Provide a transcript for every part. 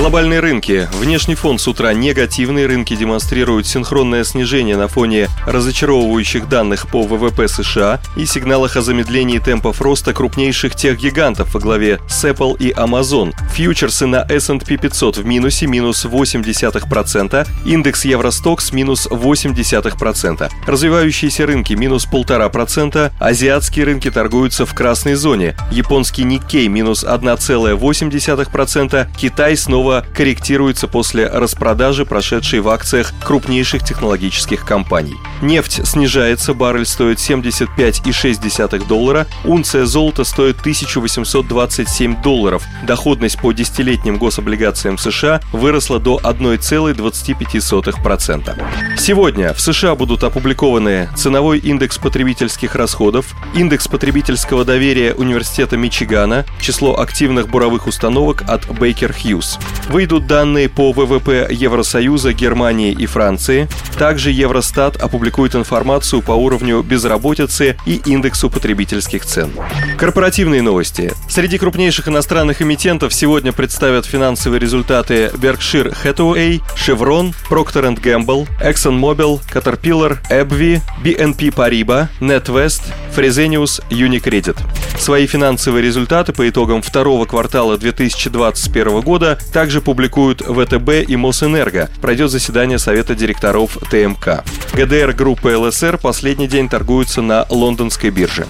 Глобальные рынки. Внешний фон с утра негативный. Рынки демонстрируют синхронное снижение на фоне разочаровывающих данных по ВВП США и сигналах о замедлении темпов роста крупнейших техгигантов во главе с Apple и Amazon. Фьючерсы на S&P 500 в минусе минус 0,8%, индекс Евростокс минус 0,8%. Развивающиеся рынки минус 1,5%, азиатские рынки торгуются в красной зоне. Японский Никкей минус 1,8%, Китай снова снова корректируется после распродажи, прошедшей в акциях крупнейших технологических компаний. Нефть снижается, баррель стоит 75,6 доллара, унция золота стоит 1827 долларов. Доходность по десятилетним гособлигациям США выросла до 1,25%. Сегодня в США будут опубликованы ценовой индекс потребительских расходов, индекс потребительского доверия Университета Мичигана, число активных буровых установок от Baker Hughes. Выйдут данные по ВВП Евросоюза, Германии и Франции. Также Евростат опубликует информацию по уровню безработицы и индексу потребительских цен. Корпоративные новости. Среди крупнейших иностранных эмитентов сегодня представят финансовые результаты Berkshire Hathaway, Chevron, Procter Gamble, ExxonMobil, Caterpillar, AbbVie, BNP Paribas, NetWest, Fresenius, Unicredit. Свои финансовые результаты по итогам второго квартала 2021 года также публикуют ВТБ и Мосэнерго. Пройдет заседание Совета директоров ТМК. ГДР группы ЛСР последний день торгуются на лондонской бирже.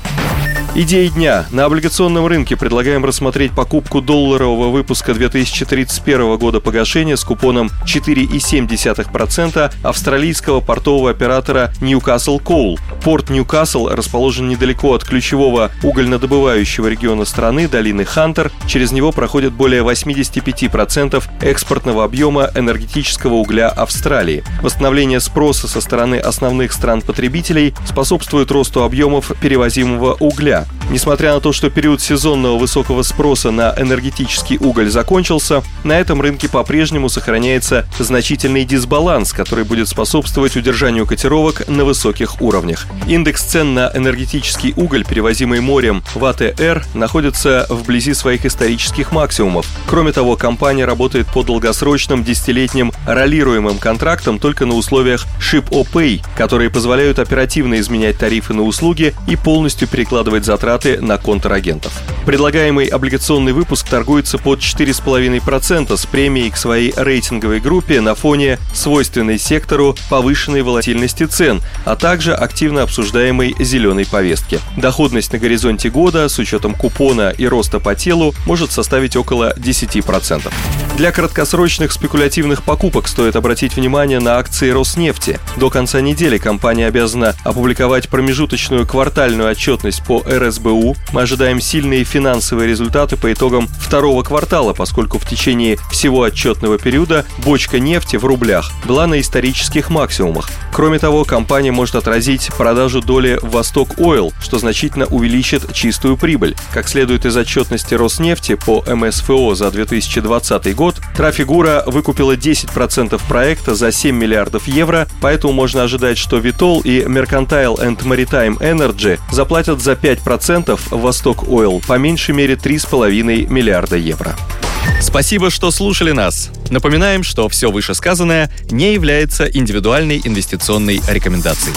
Идеи дня. На облигационном рынке предлагаем рассмотреть покупку долларового выпуска 2031 года погашения с купоном 4,7% австралийского портового оператора Newcastle Coal. Порт Ньюкасл расположен недалеко от ключевого угольнодобывающего региона страны, долины Хантер. Через него проходит более 85% экспортного объема энергетического угля Австралии. Восстановление спроса со стороны основных стран-потребителей способствует росту объемов перевозимого угля. Несмотря на то, что период сезонного высокого спроса на энергетический уголь закончился, на этом рынке по-прежнему сохраняется значительный дисбаланс, который будет способствовать удержанию котировок на высоких уровнях. Индекс цен на энергетический уголь, перевозимый морем в АТР, находится вблизи своих исторических максимумов. Кроме того, компания работает по долгосрочным десятилетним ролируемым контрактам только на условиях Ship-O-Pay, которые позволяют оперативно изменять тарифы на услуги и полностью перекладывать затраты на контрагентов. Предлагаемый облигационный выпуск торгуется под 4,5% с премией к своей рейтинговой группе на фоне свойственной сектору повышенной волатильности цен, а также активно обсуждаемой зеленой повестки. Доходность на горизонте года с учетом купона и роста по телу может составить около 10%. Для краткосрочных спекулятивных покупок стоит обратить внимание на акции Роснефти. До конца недели компания обязана опубликовать промежуточную квартальную отчетность по РСБУ. Мы ожидаем сильные финансовые результаты по итогам второго квартала, поскольку в течение всего отчетного периода бочка нефти в рублях была на исторических максимумах. Кроме того, компания может отразить продажу доли Восток Ойл, что значительно увеличит чистую прибыль. Как следует из отчетности Роснефти по МСФО за 2020 год, Трафигура выкупила 10% проекта за 7 миллиардов евро, поэтому можно ожидать, что Vitol и Mercantile and Maritime Energy заплатят за 5% Восток Ойл, по меньшей мере 3,5 миллиарда евро. Спасибо, что слушали нас. Напоминаем, что все вышесказанное не является индивидуальной инвестиционной рекомендацией.